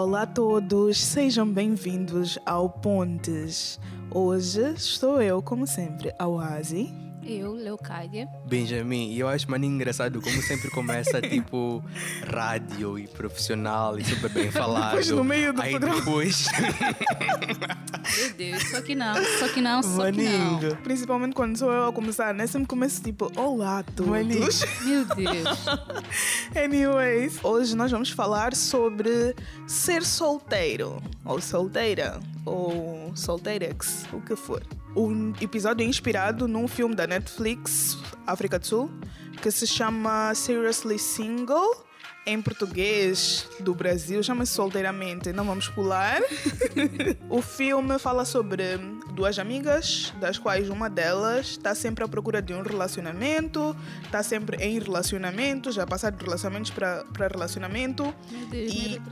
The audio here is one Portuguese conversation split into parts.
Olá a todos, sejam bem-vindos ao Pontes. Hoje estou eu, como sempre, a Oasi. Eu, Leocádia. Benjamin, e eu acho mais engraçado como sempre começa tipo rádio e profissional e super bem falado. Depois no meio do Aí programa. depois. Meu Deus, só que não, só que não, só que não. Principalmente quando sou eu a começar, né? Sempre começo tipo, olá a todos. Meu Deus. Anyways, hoje nós vamos falar sobre ser solteiro, ou solteira, ou solteirex, o que for. Um episódio inspirado num filme da Netflix, África do Sul, que se chama Seriously Single. Em português do Brasil, chama-se Solteiramente. Não vamos pular. o filme fala sobre duas amigas, das quais uma delas está sempre à procura de um relacionamento, está sempre em relacionamento, já passar de relacionamentos para relacionamento. Meu Deus, E-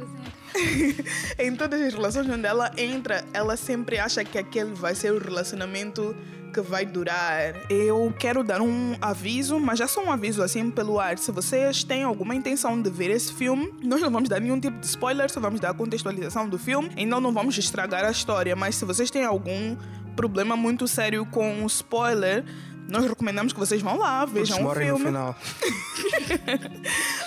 em todas as relações onde ela entra, ela sempre acha que aquele vai ser o relacionamento que vai durar. Eu quero dar um aviso, mas já só um aviso assim pelo ar. Se vocês têm alguma intenção de ver esse filme, nós não vamos dar nenhum tipo de spoiler, só vamos dar a contextualização do filme. Então não vamos estragar a história, mas se vocês têm algum problema muito sério com spoiler, nós recomendamos que vocês vão lá, vejam o morrem no filme. final.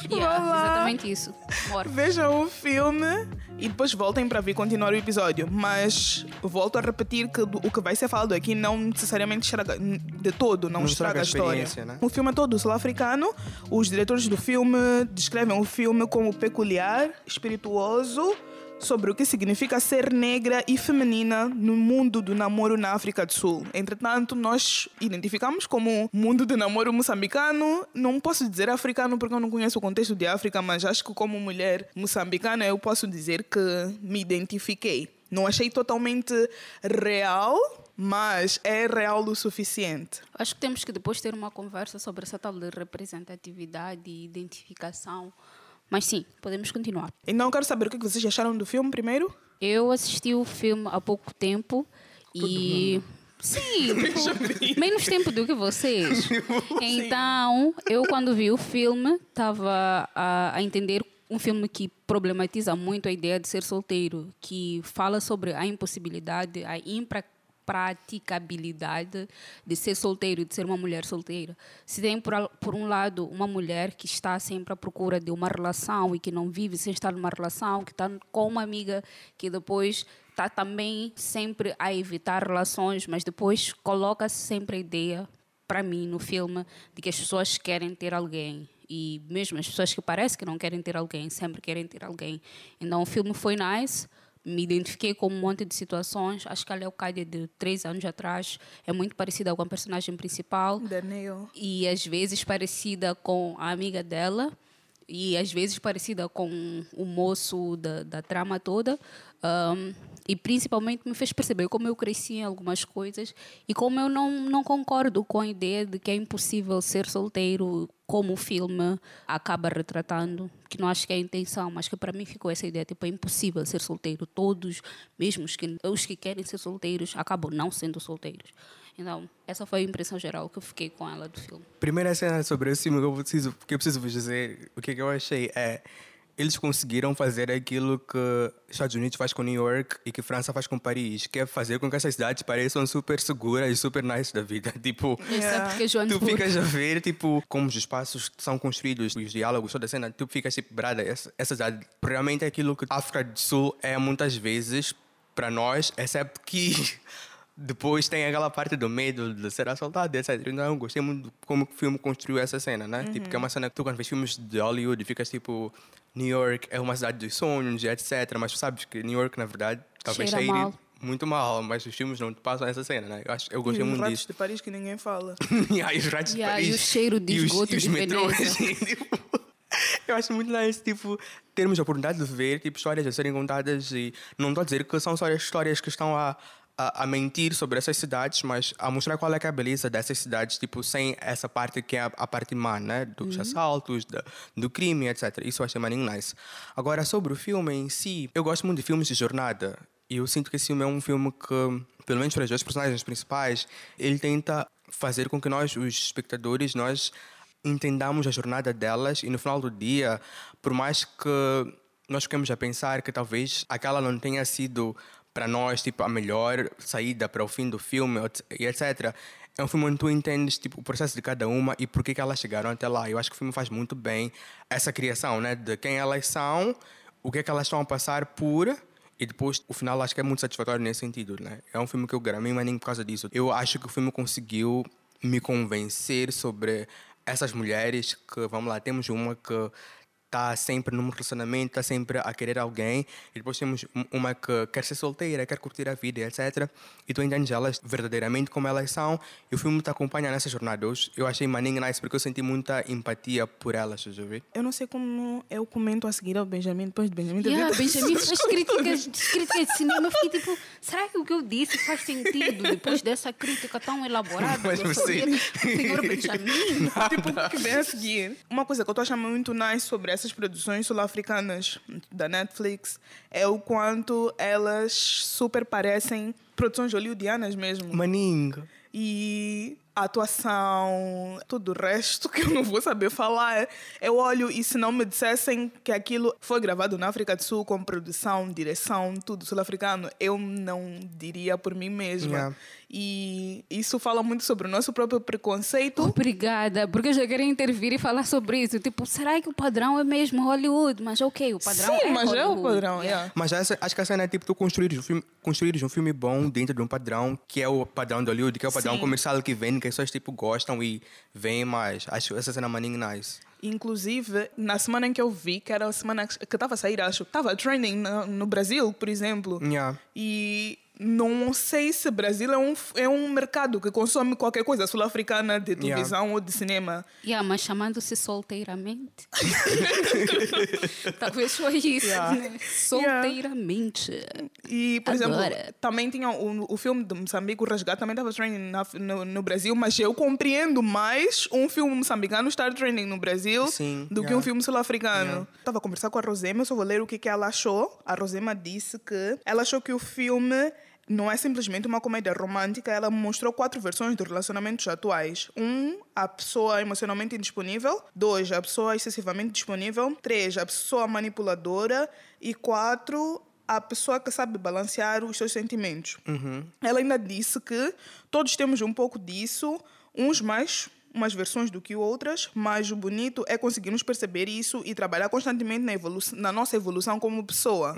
Yeah, Olá. exatamente isso. Morre. Vejam o filme e depois voltem para vir continuar o episódio. Mas volto a repetir que o que vai ser falado aqui não necessariamente estraga de todo, não, Não estraga, estraga a história. experiência, né? O filme é todo sul-africano. Os diretores do filme descrevem o filme como peculiar, espirituoso. Sobre o que significa ser negra e feminina no mundo do namoro na África do Sul. Entretanto, nós identificamos como mundo do namoro moçambicano. Não posso dizer africano porque eu não conheço o contexto de África, mas acho que como mulher moçambicana eu posso dizer que me identifiquei. Não achei totalmente real, mas é real o suficiente. Acho que temos que depois ter uma conversa sobre essa tal de representatividade e identificação. Mas sim, podemos continuar. Então eu quero saber o que vocês acharam do filme primeiro. Eu assisti o filme há pouco tempo e. Sim, tipo, menos tempo do que vocês. Então, eu quando vi o filme, estava a, a entender um filme que problematiza muito a ideia de ser solteiro, que fala sobre a impossibilidade, a impraticabilidade de ser solteiro, de ser uma mulher solteira. Se tem, por, por um lado, uma mulher que está sempre à procura de uma relação e que não vive sem estar numa relação, que está com uma amiga que depois está também sempre a evitar relações, mas depois coloca-se sempre a ideia, para mim, no filme, de que as pessoas querem ter alguém. E mesmo as pessoas que parecem que não querem ter alguém, sempre querem ter alguém. Então o filme foi nice, me identifiquei com um monte de situações. Acho que a Leocádia de três anos atrás é muito parecida com a personagem principal Daniel. e às vezes parecida com a amiga dela e às vezes parecida com o moço da, da trama toda Ahm, e principalmente me fez perceber como eu cresci em algumas coisas e como eu não, não concordo com a ideia de que é impossível ser solteiro como o filme acaba retratando que não acho que é a intenção mas que para mim ficou essa ideia tipo é impossível ser solteiro todos mesmo os que, os que querem ser solteiros acabam não sendo solteiros então essa foi a impressão geral que eu fiquei com ela do filme Primeira cena sobre esse filme que eu preciso, que eu preciso vos dizer, o que, que eu achei é. Eles conseguiram fazer aquilo que Estados Unidos faz com New York e que França faz com Paris, que é fazer com que essas cidades pareçam super seguras e super nice da vida. Tipo, Isso é tu ficas a ver, tipo, como os espaços são construídos, os diálogos, toda a cena, tu ficas tipo, brada, essa, essa cidade realmente é aquilo que a África do Sul é muitas vezes para nós, exceto que depois tem aquela parte do medo de ser assaltado, etc. Eu gostei muito de como o filme construiu essa cena, né? Tipo, que é uma cena que tu quando vês filmes de Hollywood ficas tipo, New York é uma cidade dos sonhos, e etc. Mas tu sabes que New York, na verdade, talvez Cheira cheire mal. muito mal, mas os filmes não te passam essa cena, né? Eu, acho, eu gostei e os muito ratos disso. de Paris que ninguém fala. e aí os ratos de Yeah, Paris. e o cheiro de e os- esgoto e os de metrôs, Veneza. tipo, Eu acho muito nice, tipo, termos a oportunidade de ver tipo, histórias a serem contadas e não estou a dizer que são só as histórias que estão a, a, a mentir sobre essas cidades, mas a mostrar qual é, é a beleza dessas cidades, tipo, sem essa parte que é a, a parte má, né? Dos assaltos, da- do crime, etc. Isso eu achei maninho nice. Agora, sobre o filme em si, eu gosto muito de filmes de jornada. E eu sinto que esse filme é um filme que, pelo menos para os dois personagens principais, ele tenta fazer com que nós, os espectadores, nós entendamos a jornada delas e no final do dia, por mais que nós ficamos a pensar que talvez aquela não tenha sido para nós tipo a melhor saída para o fim do filme e etc. É um filme onde tu entendes tipo, o processo de cada uma e por que que elas chegaram até lá. Eu acho que o filme faz muito bem essa criação, né? De quem elas são, o que é que elas estão a passar por e depois o final acho que é muito satisfatório nesse sentido, né? É um filme que eu gramei, mas nem por causa disso. Eu acho que o filme conseguiu me convencer sobre essas mulheres que, vamos lá, temos uma que está sempre num relacionamento, está sempre a querer alguém, e depois temos uma que quer ser solteira, quer curtir a vida, etc. E tu entendes elas verdadeiramente como elas são, e o filme te acompanha nessa jornada. Eu achei maninho nice porque eu senti muita empatia por elas, já vi? Eu não sei como eu comento a seguir ao Benjamin, depois de Benjamin... Yeah, Benjamin faz críticas, críticas de cinema, eu fiquei tipo, será que o que eu disse faz sentido depois dessa crítica tão elaborada? Mas você... Senhor Benjamin? tipo, o que vem a seguir? Uma coisa que eu estou achando muito nice sobre essas produções sul-africanas da Netflix é o quanto elas super parecem produções hollywoodianas mesmo. Maninho. E a atuação, tudo o resto que eu não vou saber falar. Eu olho e se não me dissessem que aquilo foi gravado na África do Sul com produção, direção, tudo sul-africano, eu não diria por mim mesma. Yeah. E isso fala muito sobre o nosso próprio preconceito. Obrigada, porque eu já queria intervir e falar sobre isso. Tipo, será que o padrão é mesmo Hollywood? Mas ok, o padrão Sim, é mas é o Hollywood. padrão, Yeah. yeah. Mas essa, acho que a cena é tipo tu construires um, filme, um filme bom dentro de um padrão que é o padrão de Hollywood, que é o padrão Sim. comercial que vende, que pessoas tipo gostam e veem mais. Acho essa cena maninho nice. Inclusive, na semana em que eu vi, que era a semana que estava a sair, acho, estava trending no, no Brasil, por exemplo. Yeah. E não sei se Brasil é um, é um mercado que consome qualquer coisa sul-africana de Yeah. televisão ou de cinema. Yeah, mas chamando-se solteiramente. Talvez foi isso. Yeah. Né? Solteiramente. E, por exemplo, Agora. também tinha o, o filme de Moçambique, o Resgate, também estava trending na- no, no Brasil, mas eu compreendo mais um filme moçambicano estar trending no Brasil Sim, do que yeah. um filme sul-africano. Yeah. Estava a conversar com a Rosema, eu só vou ler o que, que ela achou. A Rosema disse que ela achou que o filme não é simplesmente uma comédia romântica, ela mostrou quatro versões de relacionamentos atuais. Um, a pessoa emocionalmente indisponível. Dois, a pessoa excessivamente disponível. Três, a pessoa manipuladora. E quatro, a pessoa que sabe balancear os seus sentimentos. Ela ainda disse que todos temos um pouco disso, uns mais umas versões do que outras, mas o bonito é conseguirmos perceber isso e trabalhar constantemente na, evolu na nossa evolução como pessoa.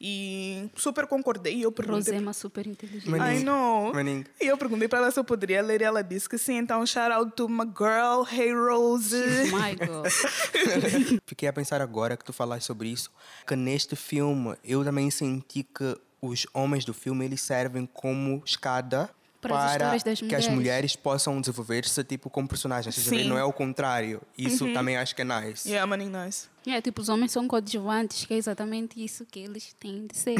E super concordei. Eu perguntei. Rosema super inteligente. Mas- I know. Maninho. E eu perguntei para ela se eu poderia ler e ela disse que sim. Então, shout out to my girl, Hey Rose. My God. Fiquei a pensar agora que tu falaste sobre isso, que neste filme eu também senti que os homens do filme eles servem como escada Para as histórias das que as mulheres. possam desenvolver-se tipo como personagens? Sim. não é o contrário. Isso também acho que é nice. yeah, maninho, nice. É, tipo, os homens são coadjuvantes, que é exatamente isso que eles têm de ser.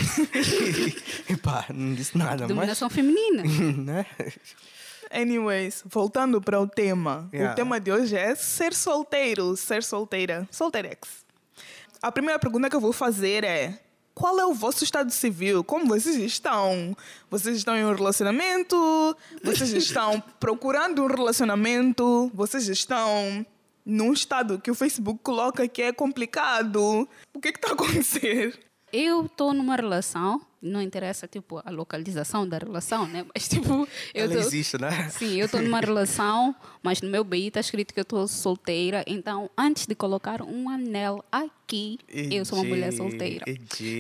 Epá, não disse nada, mas Dominação feminina. né? Anyways, voltando para o tema. Yeah. O tema de hoje é ser solteiro, ser solteira, solteirex. A primeira pergunta que eu vou fazer é: qual é o vosso estado civil? Como vocês estão? Vocês estão em um relacionamento? Vocês estão procurando um relacionamento? Vocês estão num estado que o Facebook coloca que é complicado? O que está a acontecer? Eu estou numa relação, não interessa tipo a localização da relação, né? Mas tipo, eu Ela tô, existe, né? Sim, eu estou numa relação, mas no meu BI está escrito que eu estou solteira. Então, antes de colocar um anel aqui, eu sou uma mulher solteira.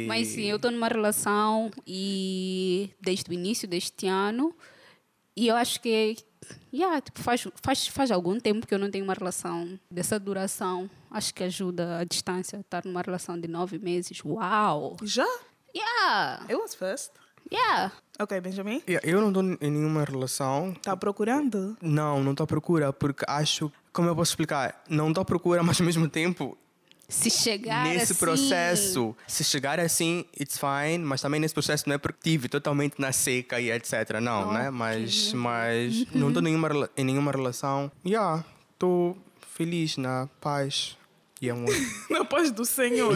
Mas sim, eu estou numa relação e desde o início deste ano. E eu acho que yeah, tipo, faz, faz, faz algum tempo que eu não tenho uma relação dessa duração. Acho que ajuda a distância, estar numa relação de nove meses. Uau! Já? Yeah! It was fast. Yeah! Ok, Benjamin. Yeah, Eu não estou em nenhuma relação. Tá procurando? Não, não estou à procura, porque acho. Como eu posso explicar? Não estou à procura, mas ao mesmo tempo Se chegar nesse assim, processo, se chegar assim, it's fine, mas também nesse processo não é porque tive totalmente na seca e etc. Não, né? Mas, mas não estou nenhuma, em nenhuma relação. Yeah, estou feliz na paz e amor. Na paz do Senhor.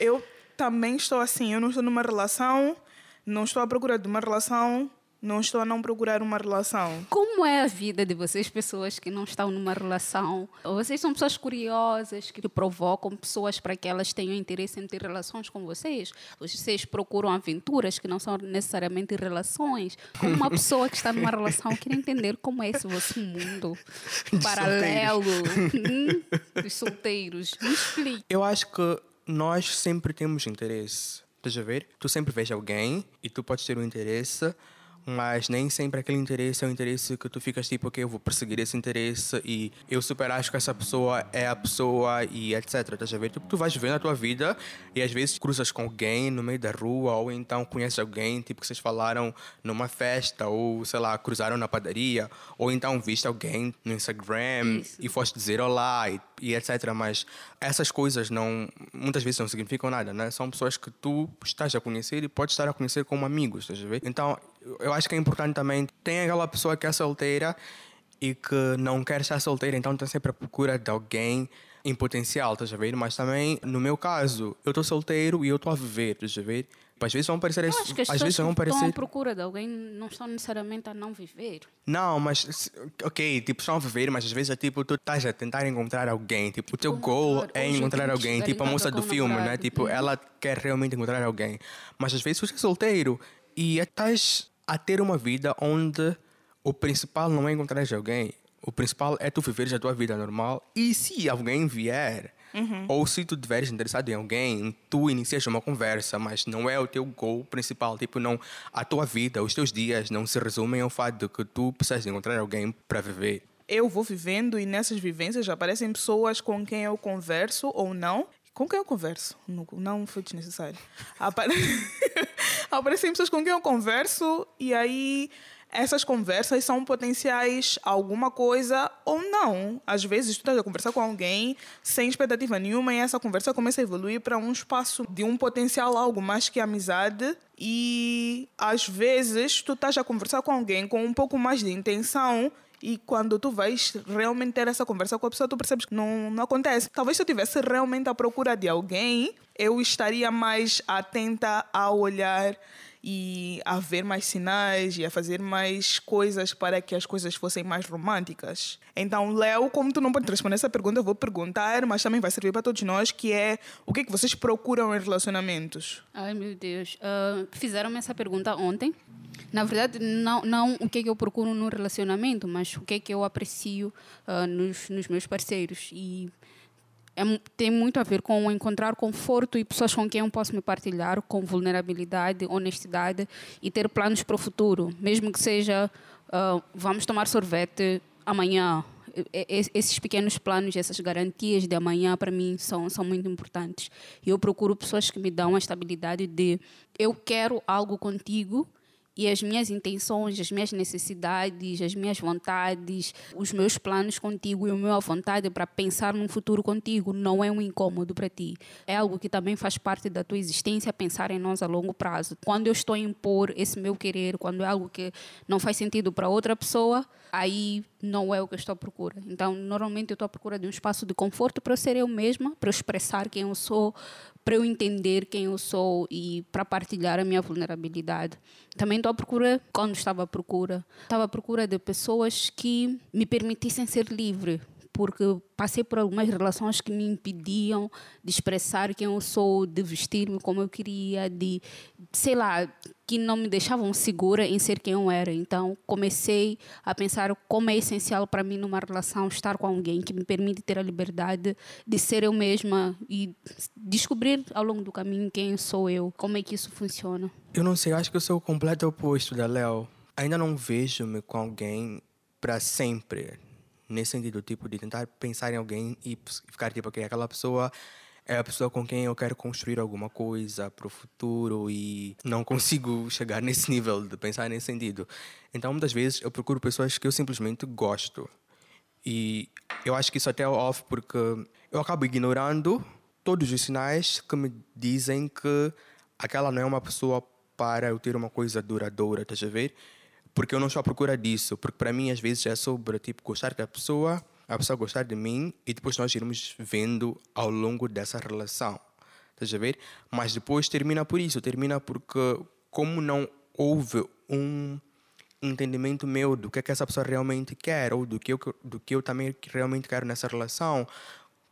eu também estou assim. Eu não estou numa relação, não estou à procura de uma relação, não estou a não procurar uma relação. Como é a vida de vocês, pessoas que não estão numa relação? Vocês são pessoas curiosas que provocam pessoas para que elas tenham interesse em ter relações com vocês? Vocês procuram aventuras que não são necessariamente relações? Como uma pessoa que está numa relação quer entender como é esse vosso mundo De paralelo hum, dos solteiros. Me explique. Eu acho que nós sempre temos interesse. Estás a ver? Tu sempre vês alguém e tu podes ter um interesse, mas nem sempre aquele interesse é o interesse que tu ficas tipo, ok, eu vou perseguir esse interesse e eu super acho que essa pessoa é a pessoa e etc. Estás a ver? Tipo, tu vais vendo a tua vida e às vezes cruzas com alguém no meio da rua ou então conheces alguém, tipo, que vocês falaram numa festa ou, sei lá, cruzaram na padaria ou então viste alguém no Instagram Isso. e foste dizer olá e, e etc. Mas essas coisas não, muitas vezes não significam nada, né? São pessoas que tu estás a conhecer e podes estar a conhecer como amigos, estás a ver? Então, eu acho que é importante também. Tem aquela pessoa que é solteira e que não quer estar solteira, então está sempre à procura de alguém em potencial, estás a ver? Mas também, no meu caso, eu estou solteiro e eu estou a viver, estás a ver? Às vezes vão parecer. Eu acho que as às vezes vão estão parecer. à procura de alguém não estão necessariamente a não viver. Não, mas ok, tipo, estão a viver, mas às vezes é tipo, tu estás a tentar encontrar alguém. Tipo, o teu Tipo, goal é encontrar alguém. Tipo, a moça do filme, né? Tipo, ela quer realmente encontrar alguém. Mas às vezes tu és solteiro e estás a ter uma vida onde o principal não é encontrar alguém. O principal é tu viveres a tua vida normal. E se alguém vier, ou se tu estiveres interessado em alguém, tu inicias uma conversa, mas não é o teu goal principal. Tipo, não, a tua vida, os teus dias não se resumem ao fato de que tu precisas encontrar alguém para viver. Eu vou vivendo e nessas vivências aparecem pessoas com quem eu converso ou não. Com quem eu converso? Não, não foi desnecessário. Apare... aparecem pessoas com quem eu converso e aí essas conversas são potenciais alguma coisa ou não. Às vezes tu estás a conversar com alguém sem expectativa nenhuma e essa conversa começa a evoluir para um espaço de um potencial algo mais que amizade e às vezes tu estás a conversar com alguém com um pouco mais de intenção e quando tu vais realmente ter essa conversa com a pessoa, tu percebes que não, não acontece. Talvez se eu estivesse realmente à procura de alguém, eu estaria mais atenta a olhar e a ver mais sinais e a fazer mais coisas para que as coisas fossem mais românticas. Então, Léo, como tu não pode responder essa pergunta, eu vou perguntar, mas também vai servir para todos nós, que é o que, é que vocês procuram em relacionamentos? Ai, meu Deus. Ah, Fizeram-me essa pergunta ontem. Na verdade, não, não o que é que eu procuro no relacionamento, mas o que é que eu aprecio ah, nos, nos meus parceiros. E é tem muito a ver com encontrar conforto e pessoas com quem eu posso me partilhar com vulnerabilidade, honestidade e ter planos para o futuro. Mesmo que seja, ah, vamos tomar sorvete amanhã. Esses pequenos planos, essas garantias de amanhã, para mim, são, são muito importantes. Eu procuro pessoas que me dão a estabilidade de eu quero algo contigo e as minhas intenções, as minhas necessidades, as minhas vontades, os meus planos contigo e a minha vontade para pensar num futuro contigo não é um incômodo para ti. É algo que também faz parte da tua existência, pensar em nós a longo prazo. Quando eu estou a impor esse meu querer, quando é algo que não faz sentido para outra pessoa, aí não é o que eu estou à procura. Então, normalmente eu estou à procura de um espaço de conforto para eu ser eu mesma, para eu expressar quem eu sou, para eu entender quem eu sou e para partilhar a minha vulnerabilidade. Também estou à procura, quando estava à procura, estava à procura de pessoas que me permitissem ser livre, porque passei por algumas relações que me impediam de expressar quem eu sou, de vestir-me como eu queria, de, sei lá, que não me deixavam segura em ser quem eu era. Então, comecei a pensar como é essencial para mim numa relação estar com alguém que me permite ter a liberdade de ser eu mesma e descobrir ao longo do caminho quem sou eu, como é que isso funciona. Eu não sei, acho que eu sou o completo oposto da Léo. Ainda não vejo-me com alguém para sempre. Nesse sentido, tipo, de tentar pensar em alguém e ficar tipo, ok, aquela pessoa é a pessoa com quem eu quero construir alguma coisa para o futuro e não consigo chegar nesse nível de pensar nesse sentido. Então, muitas vezes, eu procuro pessoas que eu simplesmente gosto. E eu acho que isso até é off porque eu acabo ignorando todos os sinais que me dizem que aquela não é uma pessoa para eu ter uma coisa duradoura, estás a ver? Porque eu não estou à procura disso. Porque para mim, às vezes, é sobre tipo, gostar da pessoa, a pessoa gostar de mim e depois nós irmos vendo ao longo dessa relação. Estás a ver? Mas depois termina por isso. Termina porque, como não houve um entendimento meu do que é que essa pessoa realmente quer ou do que eu, do que eu também realmente quero nessa relação,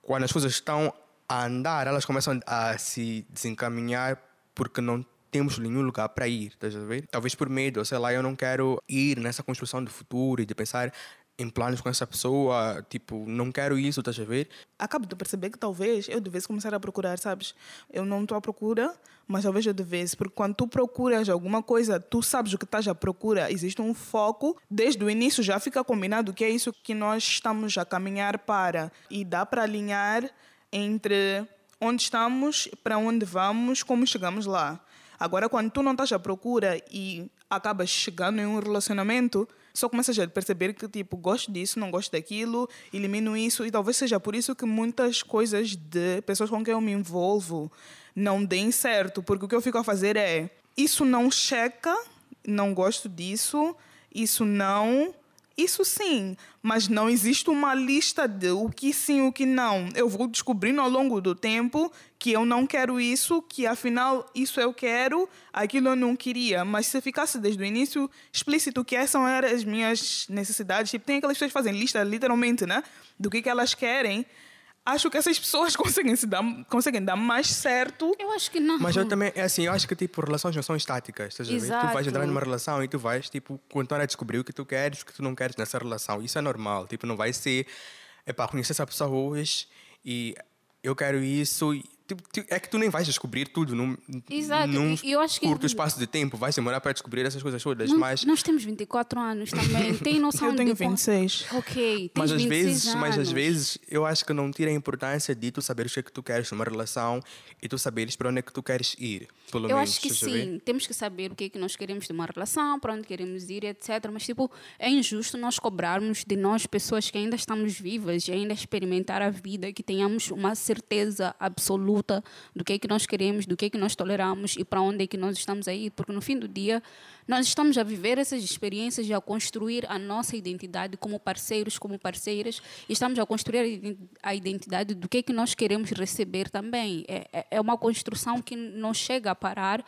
quando as coisas estão a andar, elas começam a se desencaminhar porque não temos nenhum lugar para ir, estás a ver? Talvez por medo, sei lá, eu não quero ir nessa construção do futuro e de pensar em planos com essa pessoa, tipo, não quero isso, estás a ver? Acabo de perceber que talvez eu devesse começar a procurar, sabes? Eu não estou à procura, mas talvez eu devesse, porque quando tu procuras alguma coisa, tu sabes o que estás à procura, existe um foco, desde o início já fica combinado que é isso que nós estamos a caminhar para, e dá para alinhar entre onde estamos, para onde vamos, como chegamos lá. Agora, quando tu não estás à procura e acabas chegando em um relacionamento, só começas a perceber que, tipo, gosto disso, não gosto daquilo, elimino isso, e talvez seja por isso que muitas coisas de pessoas com quem eu me envolvo não deem certo, porque o que eu fico a fazer é, isso não checa, não gosto disso, isso não, isso sim, mas não existe uma lista de o que sim o que não. Eu vou descobrindo ao longo do tempo que eu não quero isso, que afinal isso eu quero, aquilo eu não queria. Mas se ficasse desde o início explícito que essas eram as minhas necessidades, tipo, tem aquelas pessoas que fazem lista literalmente, né? Do que, que elas querem acho que essas pessoas conseguem se dar, conseguem dar mais certo. Eu acho que não. Mas eu também, é assim, eu acho que tipo, relações não são estáticas, estás? Tu vais entrar numa relação e tu vais, tipo, continuar a descobrir o que tu queres, o que tu não queres nessa relação. Isso é normal, tipo, não vai ser, é para conhecer essa pessoa hoje e eu quero isso e é que tu nem vais descobrir tudo num, Exato. num eu acho que... curto espaço de tempo. Vais demorar para descobrir essas coisas todas. Nós, mas... nós temos 24 anos também. Tem noção eu tenho de 26. Ok, mas às vezes, anos. Mas às vezes eu acho que não tira a importância de tu saberes o que é que tu queres numa relação e tu saberes para onde é que tu queres ir. Pelo eu menos, acho que sim. Temos que saber o que é que nós queremos de uma relação, para onde queremos ir, etc. Mas, tipo, é injusto nós cobrarmos de nós, pessoas que ainda estamos vivas e ainda experimentar a vida, que tenhamos uma certeza absoluta do que é que nós queremos, do que é que nós toleramos e para onde é que nós estamos a ir. Porque, no fim do dia, nós estamos a viver essas experiências e a construir a nossa identidade como parceiros, como parceiras, e estamos a construir a identidade do que é que nós queremos receber também. É, é, é uma construção que não chega a parar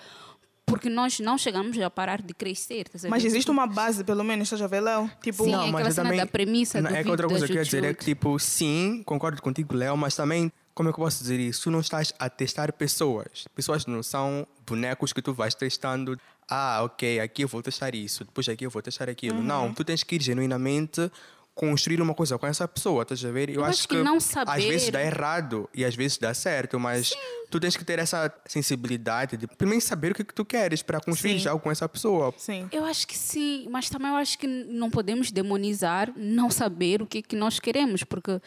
porque nós não chegamos a parar de crescer. Tá mas existe uma base, pelo menos, estás a ver, Léo? Tipo, sim, não, é aquela cena também, da premissa não, É que outra coisa que eu ia dizer é que, tipo, sim, concordo contigo, Léo, mas também, como é que eu posso dizer isso? Tu não estás a testar pessoas. Pessoas não são bonecos que tu vais testando. Ah, ok, aqui eu vou testar isso, depois aqui eu vou testar aquilo. Uhum. Não, tu tens que ir genuinamente construir uma coisa com essa pessoa, estás a ver? Eu, eu acho, acho que, que, não saber... às vezes dá errado e às vezes dá certo, mas Sim. tu tens que ter essa sensibilidade de primeiro saber o que, que tu queres para construir sim. algo com essa pessoa. Sim. Eu acho que sim, mas também eu acho que não podemos demonizar não saber o que, que nós queremos, porque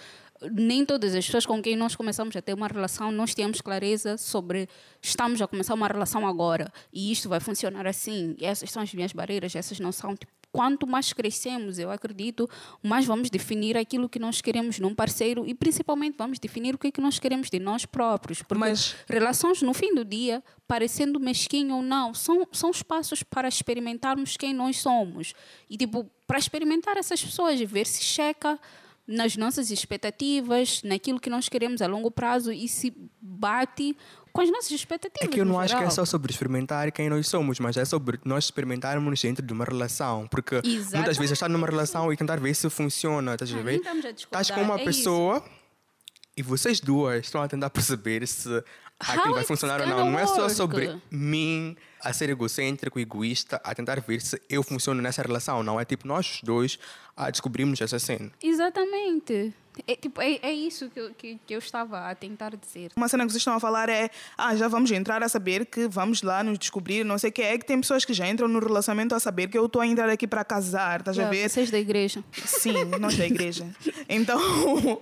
nem todas as pessoas com quem nós começamos a ter uma relação, nós temos clareza sobre estamos a começar uma relação agora e isto vai funcionar assim, essas são as minhas barreiras, essas não são. Tipo, quanto mais crescemos, eu acredito, mais vamos definir aquilo que nós queremos num parceiro e principalmente vamos definir o que, é que nós queremos de nós próprios. Porque Mas... relações, no fim do dia, parecendo mesquinho ou não, são, são espaços para experimentarmos quem nós somos. E, tipo, para experimentar essas pessoas e ver se checa nas nossas expectativas, naquilo que nós queremos a longo prazo e se bate com as nossas expectativas. É que eu não acho geral. que é só sobre experimentar quem nós somos, mas é sobre nós experimentarmos dentro de uma relação. Porque Exatamente. muitas vezes estar numa relação e tentar ver se funciona, estás a ver? Estás com uma é pessoa isso. e vocês duas estão a tentar perceber se aquilo vai funcionar ou não. Não é só sobre mim a ser egocêntrico, egoísta, a tentar ver se eu funciono nessa relação. Não é tipo nós dois a descobrirmos essa cena. Exatamente. É, tipo, é, é isso que eu, que, que eu estava a tentar dizer. Uma cena que vocês estão a falar é: ah, já vamos entrar a saber que vamos lá nos descobrir, não sei o que. É que tem pessoas que já entram no relacionamento a saber que eu estou a entrar aqui para casar, estás yeah, a ver? Vocês da igreja. Sim, nós da igreja. Então,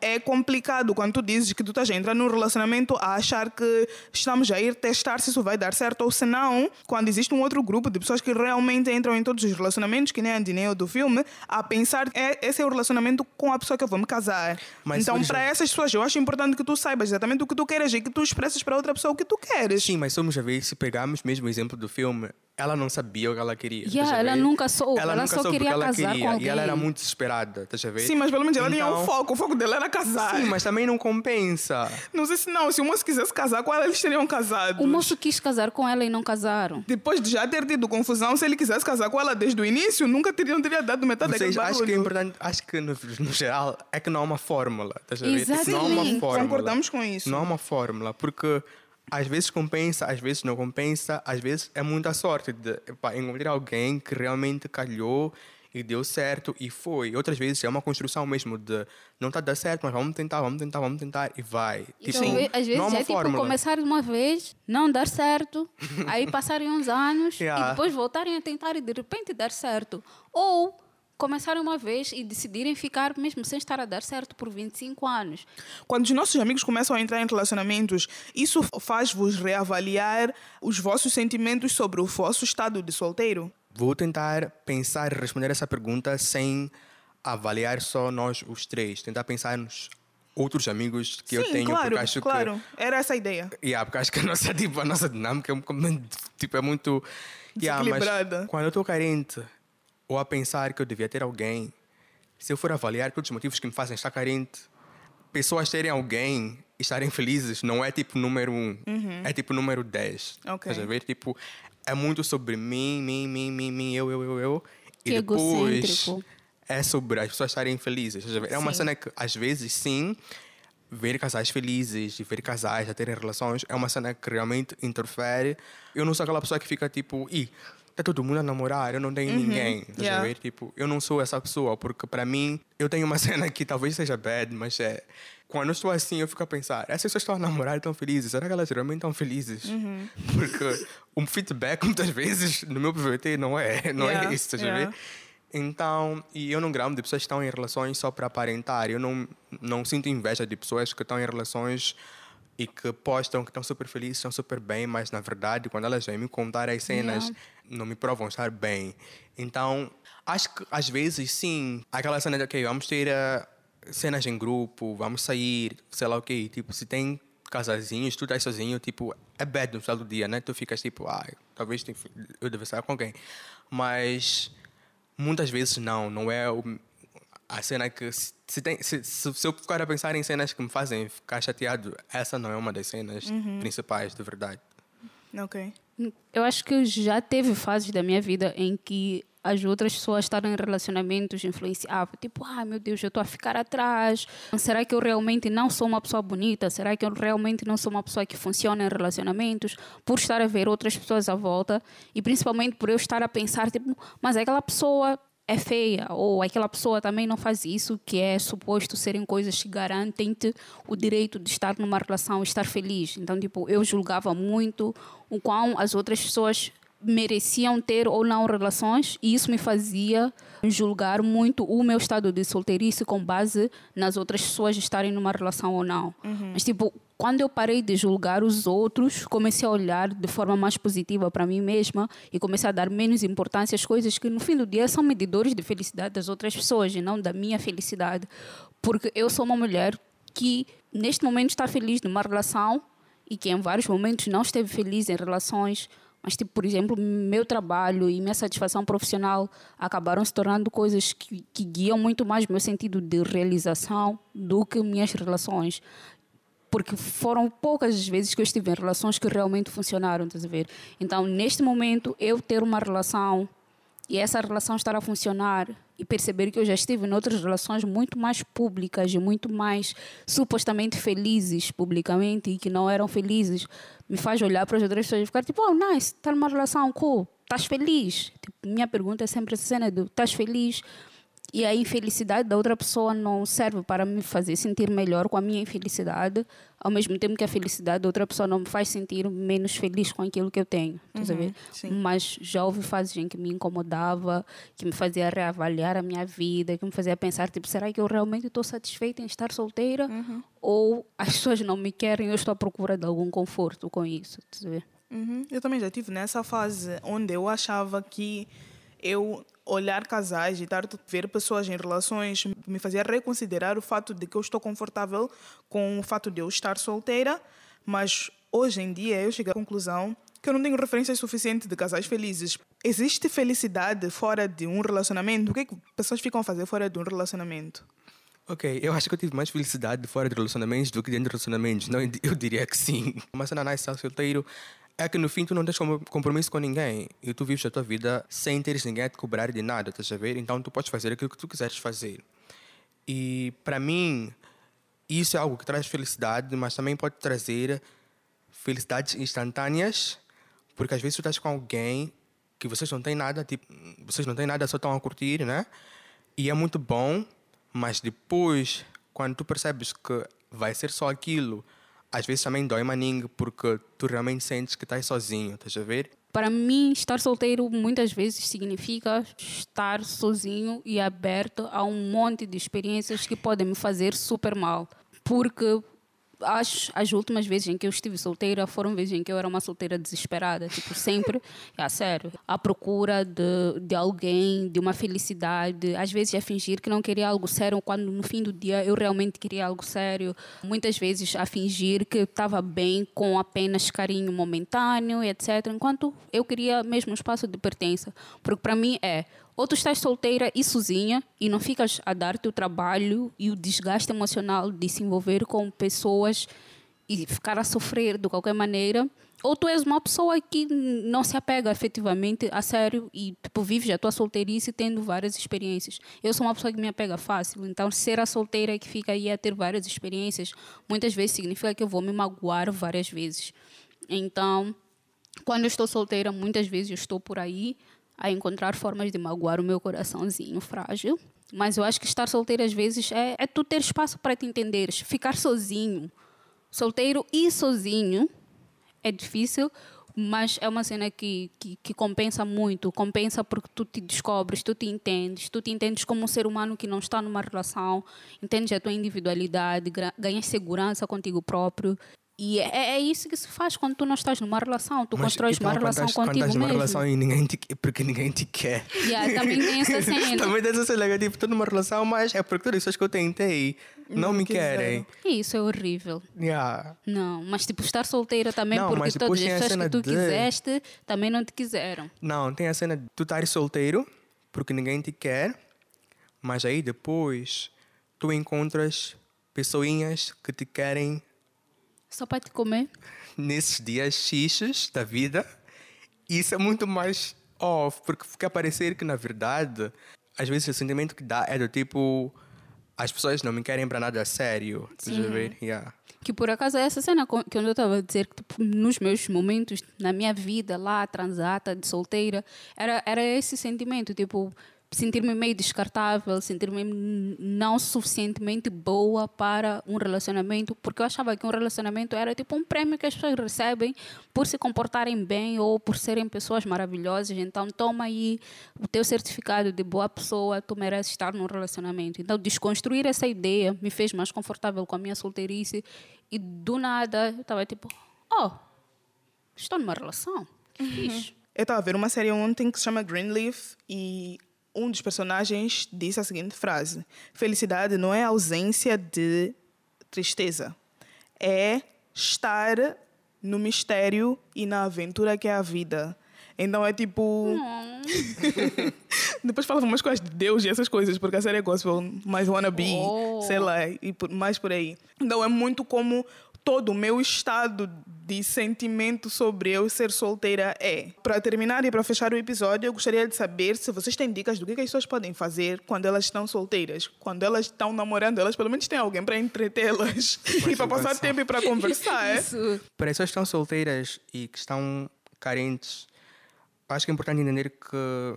é complicado quando tu dizes que tu estás a entrar num relacionamento a achar que estamos a ir testar se isso vai dar certo ou se não, quando existe um outro grupo de pessoas que realmente entram em todos os relacionamentos, que nem a Dineu do filme, a pensar é, esse é o relacionamento com a pessoa que eu vou me casar. Mas, então, para essas pessoas, eu acho importante que tu saibas exatamente o que tu queres e que tu expresses para outra pessoa o que tu queres. Sim, mas somos a ver, se pegarmos mesmo o exemplo do filme, ela não sabia o que ela queria. Yeah, ela nunca soube, Ela, ela nunca só soube o que queria ela casar com queria. E ela era alguém. muito desesperada, a ver? Sim, mas pelo menos ela tinha um Então- foco. O foco dela era casar. Sim, mas também não compensa. Não sei se não. Se o moço quisesse casar com ela, eles teriam casado. O moço quis casar com ela e não casaram. Depois de já ter tido confusão, se ele quisesse casar com ela desde o início, nunca teria, não teria dado metade Vocês, daquele acho que é barulho. importante, acho que no, no geral é que não há uma fórmula, a ver? Tipo, Não há uma Exatamente. fórmula. Concordamos com isso. Não há uma fórmula, porque às vezes compensa, às vezes não compensa, às vezes é muita sorte de epá, encontrar alguém que realmente calhou e deu certo e foi. Outras vezes é uma construção mesmo de não está a dar certo, mas vamos tentar, vamos tentar, vamos tentar e vai. Então, Tipo, às vezes não uma é tipo fórmula. começar de uma vez, não dar certo, aí passarem uns anos Yeah. e depois voltarem a tentar e de repente dar certo. Ou começarem uma vez e decidirem ficar mesmo sem estar a dar certo por 25 anos. Quando os nossos amigos começam a entrar em relacionamentos, isso faz-vos reavaliar os vossos sentimentos sobre o vosso estado de solteiro? Vou tentar pensar e responder essa pergunta sem avaliar só nós os três. Tentar pensar nos outros amigos que eu Sim, tenho, claro, porque acho claro. que Era essa a ideia. Yeah, porque acho que a nossa, tipo, a nossa dinâmica é, tipo, é muito. Yeah, mas Desequilibrada. quando eu estou carente ou a pensar que eu devia ter alguém, se eu for avaliar todos os motivos que me fazem estar carente, pessoas terem alguém e estarem felizes não é tipo número um, é tipo número 10. Uhum. Ok. Estás a ver? Tipo, é muito sobre mim, mim, mim, mim, mim, eu, eu, eu, eu. E Que depois egocêntrico. é sobre as pessoas estarem felizes. estás a ver? É uma Sim. cena que, às vezes, sim, ver casais felizes e ver casais a terem relações é uma cena que realmente interfere. Eu não sou aquela pessoa que fica tipo, tá todo mundo a namorar, eu não tenho ninguém. Estás a Yeah. ver? Tipo, eu não sou essa pessoa, porque para mim, eu tenho uma cena que talvez seja bad, mas é. Quando eu estou assim, eu fico a pensar, essas pessoas estão a namorar e estão felizes, será que elas realmente estão felizes? Porque o feedback, muitas vezes, no meu PVT, não é, não Yeah, é isso, a yeah. ver? Então, e eu não gramo de pessoas que estão em relações só para aparentar. Eu não, não sinto inveja de pessoas que estão em relações e que postam que estão super felizes, estão super bem, mas na verdade, quando elas vêm me contar as cenas, Yeah. não me provam estar bem. Então, acho que às vezes sim, aquela cena de, ok, vamos ter eh, cenas em grupo, vamos sair, sei lá o quê. Tipo, se tem casazinhos, tu estás sozinho, tipo, é bad no final do dia, né? Tu ficas tipo, ah, talvez eu deva estar com alguém. Mas muitas vezes não, não é o- a cena que se, se tem se, se, se eu ficar a pensar em cenas que me fazem ficar chateado, essa não é uma das cenas principais, de verdade. Ok. Eu acho que já teve fases da minha vida em que as outras pessoas estavam em relacionamentos influenciavam. Tipo, ah, meu Deus, eu estou a ficar atrás. Será que eu realmente não sou uma pessoa bonita? Será que eu realmente não sou uma pessoa que funciona em relacionamentos? Por estar a ver outras pessoas à volta e principalmente por eu estar a pensar, tipo, mas aquela pessoa é feia ou aquela pessoa também não faz isso, que é suposto serem coisas que garantem-te o direito de estar numa relação estar feliz. Então, tipo, eu julgava muito o quão as outras pessoas mereciam ter ou não relações e isso me fazia julgar muito o meu estado de solteirice com base nas outras pessoas estarem numa relação ou não. Mas tipo, quando eu parei de julgar os outros, comecei a olhar de forma mais positiva para mim mesma e comecei a dar menos importância às coisas que no fim do dia são medidores de felicidade das outras pessoas e não da minha felicidade. Porque eu sou uma mulher que neste momento está feliz numa relação e que em vários momentos não esteve feliz em relações, mas tipo, por exemplo, meu trabalho e minha satisfação profissional acabaram se tornando coisas que, que guiam muito mais meu sentido de realização do que minhas relações. Porque foram poucas as vezes que eu estive em relações que realmente funcionaram, estás a ver? Então, neste momento, eu ter uma relação e essa relação estar a funcionar e perceber que eu já estive em outras relações muito mais públicas e muito mais supostamente felizes publicamente e que não eram felizes, me faz olhar para as outras pessoas e ficar tipo, oh, nice, está numa relação cool, estás feliz? Tipo, minha pergunta é sempre essa cena do estás feliz? E a infelicidade da outra pessoa não serve para me fazer sentir melhor com a minha infelicidade, ao mesmo tempo que a felicidade da outra pessoa não me faz sentir menos feliz com aquilo que eu tenho. ver? sim. Mas já houve fases em que me incomodava, que me fazia reavaliar a minha vida, que me fazia pensar, tipo, será que eu realmente estou satisfeita em estar solteira? Ou as pessoas não me querem, eu estou à procura de algum conforto com isso? Uhum. Eu também já tive nessa fase onde eu achava que eu olhar casais e estar ver pessoas em relações me fazia reconsiderar o fato de que eu estou confortável com o fato de eu estar solteira, mas hoje em dia eu cheguei à conclusão que eu não tenho referências suficientes de casais felizes. Existe felicidade fora de um relacionamento? O que, é que pessoas ficam a fazer fora de um relacionamento? Ok, eu acho que eu tive mais felicidade fora de relacionamentos do que dentro de relacionamentos. Não, eu diria que sim. Uma cena nice, estar solteiro, é que no fim tu não tens compromisso com ninguém e tu vives a tua vida sem teres ninguém a te cobrar de nada, estás a ver? Então tu podes fazer aquilo que tu quiseres fazer. E para mim, isso é algo que traz felicidade, mas também pode trazer felicidades instantâneas, porque às vezes tu estás com alguém que vocês não têm nada, tipo, vocês não têm nada, só estão a curtir, né? E é muito bom, mas depois, quando tu percebes que vai ser só aquilo, às vezes também dói maninho porque tu realmente sentes que estás sozinho, estás a ver? Para mim, estar solteiro muitas vezes significa estar sozinho e aberto a um monte de experiências que podem me fazer super mal. Porque as, as últimas vezes em que eu estive solteira foram vezes em que eu era uma solteira desesperada, tipo, sempre, é sério, à procura de, de alguém, de uma felicidade, às vezes a fingir que não queria algo sério, quando no fim do dia eu realmente queria algo sério, muitas vezes a fingir que estava bem com apenas carinho momentâneo, etc., enquanto eu queria mesmo um espaço de pertença, porque para mim é ou tu estás solteira e sozinha e não ficas a dar-te o trabalho e o desgaste emocional de se envolver com pessoas e ficar a sofrer de qualquer maneira, ou tu és uma pessoa que não se apega efetivamente a sério e tipo, vives a tua solteirice tendo várias experiências. Eu sou uma pessoa que me apega fácil, então ser a solteira que fica aí a ter várias experiências, muitas vezes significa que eu vou me magoar várias vezes. Então, quando eu estou solteira, muitas vezes eu estou por aí a encontrar formas de magoar o meu coraçãozinho frágil. Mas eu acho que estar solteiro às vezes é, é tu ter espaço para te entenderes. Ficar sozinho, solteiro e sozinho, é difícil, mas é uma cena que, que, que, compensa muito. Compensa porque tu te descobres, tu te entendes, tu te entendes como um ser humano que não está numa relação, entendes a tua individualidade, ganhas segurança contigo próprio e é, é, isso que se faz quando tu não estás numa relação, tu Mas, constróis então, uma relação estás, contigo quando estás numa mesmo. relação e ninguém te, porque ninguém te quer. Yeah, também tem essa cena. também tem essa cena, tipo, estou numa relação, mas é porque todas as pessoas que eu tentei não, não me querem. Isso é horrível. Yeah. Não, mas tipo, estar solteira também não, porque todas as pessoas que tu de... quiseste também não te quiseram. Não, tem a cena de tu estar solteiro porque ninguém te quer, mas aí depois tu encontras pessoinhas que te querem só para te comer? Nesses dias xixes da vida, isso é muito mais off, porque fica a parecer que, na verdade, às vezes o sentimento que dá é do tipo as pessoas não me querem para nada sério. Sim. Ver? Yeah. Que por acaso é essa cena que eu estava a dizer que tipo, nos meus momentos, na minha vida lá, transata, de solteira, era, era esse sentimento, tipo, sentir-me meio descartável, sentir-me não suficientemente boa para um relacionamento, porque eu achava que um relacionamento era tipo um prêmio que as pessoas recebem por se comportarem bem ou por serem pessoas maravilhosas. Então, toma aí o teu certificado de boa pessoa, tu mereces estar num relacionamento. Então, desconstruir essa ideia me fez mais confortável com a minha solteirice e do nada eu estava tipo, oh, estou numa relação. Que uhum. Eu estava a ver uma série ontem que se chama Greenleaf e um dos personagens disse a seguinte frase: Felicidade não é ausência de tristeza, é estar no mistério e na aventura que é a vida. Então é tipo. Depois falava umas coisas de Deus e essas coisas, porque a série é gospel, mais wannabe, oh. sei lá, e mais por aí. Então é muito como todo o meu estado de sentimento sobre eu ser solteira é. Para terminar e para fechar o episódio, eu gostaria de saber se vocês têm dicas do que, as pessoas podem fazer quando elas estão solteiras. Quando elas estão namorando, elas pelo menos têm alguém para entretê-las e para passar tempo e para conversar. é? Para as pessoas que estão solteiras e que estão carentes, acho que é importante entender que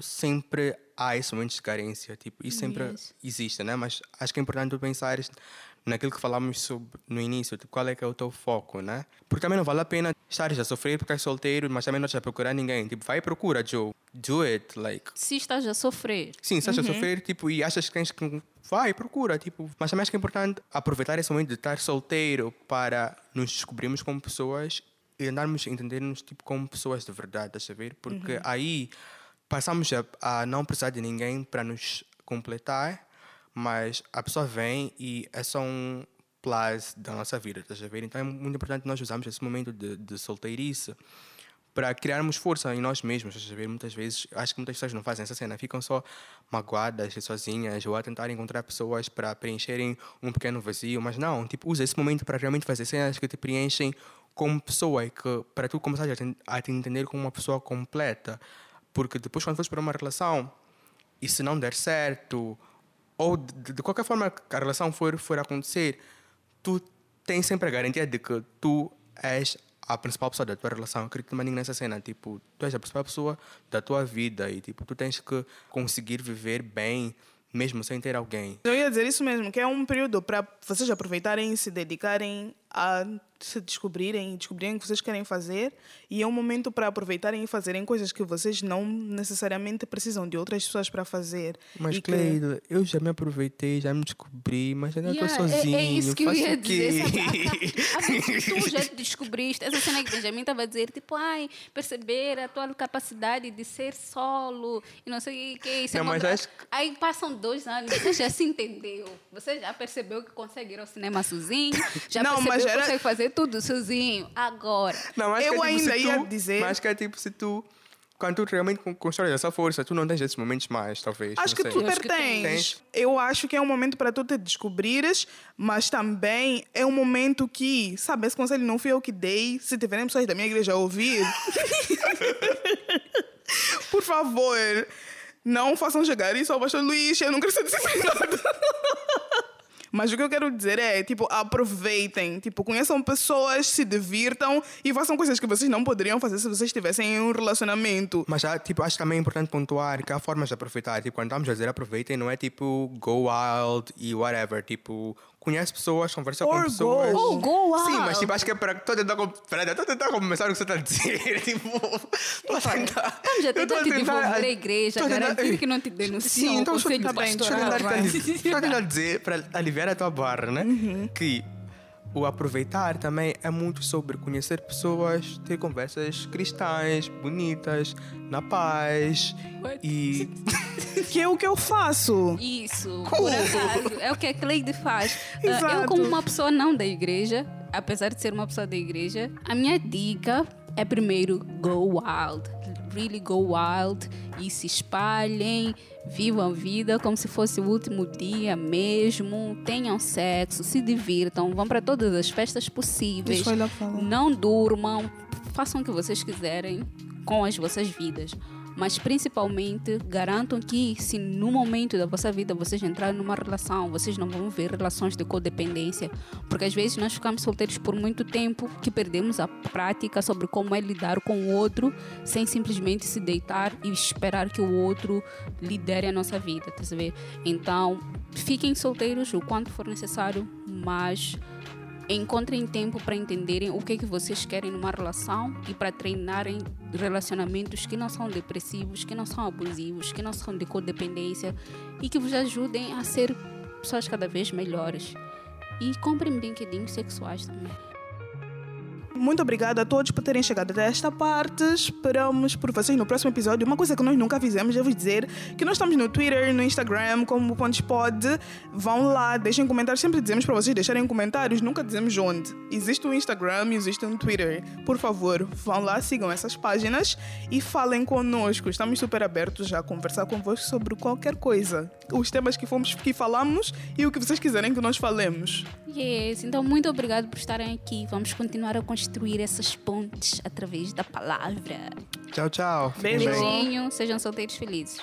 sempre há esse momento de carência. Tipo, isso sempre yes. existe, né? Mas acho que é importante pensar naquilo que falamos sobre no início, tipo, qual é que é o teu foco, né? Porque também não vale a pena estar a sofrer porque és solteiro, mas também não estás a procurar ninguém. Tipo, vai e procura, Joe. Do it, like. Se estás a sofrer. Sim, se estás uhum. a sofrer, tipo, e achas que tens que... Vai, procura, tipo. Mas também acho que é importante aproveitar esse momento de estar solteiro para nos descobrirmos como pessoas e andarmos a entender-nos, tipo, como pessoas de verdade, estás a ver? Porque uhum. aí passamos a, a não precisar de ninguém para nos completar mas a pessoa vem e é só um plus da nossa vida, estás a ver? Então é muito importante nós usarmos esse momento de, de solteirice para criarmos força em nós mesmos, estás a ver? Muitas vezes, acho que muitas pessoas não fazem essa cena, ficam só magoadas e sozinhas ou a tentar encontrar pessoas para preencherem um pequeno vazio, mas não, tipo, usa esse momento para realmente fazer cenas que te preenchem como pessoa e que para tu começar a te, a te entender como uma pessoa completa, porque depois quando fores para uma relação e se não der certo ou de, de qualquer forma que a relação for for acontecer, tu tens sempre a garantia de que tu és a principal pessoa da tua relação. Eu acredito também nessa cena. Tipo, tu és a principal pessoa da tua vida e tipo, tu tens que conseguir viver bem mesmo sem ter alguém. Eu ia dizer isso mesmo, que é um período para vocês aproveitarem e se dedicarem a se descobrirem e descobrirem o que vocês querem fazer e é um momento para aproveitarem e fazerem coisas que vocês não necessariamente precisam de outras pessoas para fazer. Mas, e que- Cleido, eu já me aproveitei, já me descobri, mas ainda estou Yeah, é- sozinho. É, isso que eu ia dizer. sabe? Ah, tu já te descobriste. Essa cena que Benjamin estava a dizer, tipo, ai, perceber a tua capacidade de ser solo e não sei o que. se Não, mas encontrar- acho Aí passam dois anos, você já se entendeu. Você já percebeu que consegue ir ao cinema sozinho, já Não, percebeu mas era- consegue fazer tudo sozinho. Agora. Não, acho Eu que é, tipo, ainda se ia tu, dizer- Mas que é tipo, se tu... Quando tu realmente con- constróis essa força, tu não tens esses momentos mais, talvez. Acho que sei. tu pertens. tens. Eu acho que é um momento para tu te descobrires, mas também é um momento que, sabe, esse conselho não fui eu que dei. Se tiverem pessoas da minha igreja a ouvir, por favor, não façam chegar isso ao pastor Luís. Eu não quero ser disciplinado. Mas o que eu quero dizer é, tipo, aproveitem, tipo, conheçam pessoas, se divirtam e façam coisas que vocês não poderiam fazer se vocês estivessem em um relacionamento. Mas tipo, acho também importante pontuar que há formas de aproveitar. Tipo, quando estamos a dizer aproveitem, não é tipo go wild e whatever. Tipo, conhece pessoas, conversa Or com pessoas. go. Oh, go wild. Sim, mas tipo, acho que é para. Estou a tentar. estou a tentar começar o que você está a dizer. tipo, estou a tentar. Estamos a tô tentar te devolver a igreja, tô a tentar- garantir que não te denunciam Sim, então estou a tentar- estou a pastoral, tentar- vai. estou a tentar dizer, para aliviar a tua barra, né? Que o aproveitar também é muito sobre conhecer pessoas, ter conversas cristãs, bonitas, na paz. What? E. Que é o que eu faço. Isso, por acaso. É o que a Cleide faz. Ah, eu, Exato. como uma pessoa não da igreja, apesar de ser uma pessoa da igreja, a minha dica é primeiro go wild. Really go wild e se espalhem, vivam a vida como se fosse o último dia mesmo, tenham sexo, se divirtam, vão para todas as festas possíveis. Não durmam, façam o que vocês quiserem com as vossas vidas. Mas principalmente garantam que se no momento da vossa vida vocês entrarem numa relação, vocês não vão ver relações de codependência, porque às vezes nós ficamos solteiros por muito tempo que perdemos a prática sobre como é lidar com o outro, sem simplesmente se deitar e esperar que o outro lidere a nossa vida, tá ver? Então, fiquem solteiros o quanto for necessário, mas encontrem tempo para entenderem o que é que vocês querem numa relação e para treinarem relacionamentos que não são depressivos, que não são abusivos, que não são de codependência e que vos ajudem a ser pessoas cada vez melhores. E comprem brinquedinhos sexuais também. Muito obrigada a todos por terem chegado até esta parte. Esperamos por vocês no próximo episódio. Uma coisa que nós nunca fizemos vos dizer que nós estamos no Twitter, no Instagram, como Pontes Pod. Vão lá, deixem comentários. Sempre dizemos para vocês deixarem comentários, nunca dizemos onde. Existe um Instagram e existe um Twitter. Por favor, vão lá, sigam essas páginas e falem conosco. Estamos super abertos a conversar convosco sobre qualquer coisa. Os temas que fomos que falamos e o que vocês quiserem que nós falemos. Yes, então muito obrigado por estarem aqui. Vamos continuar a construir essas pontes através da palavra. Tchau, tchau. Fiquem bem. Beijinho, sejam solteiros felizes.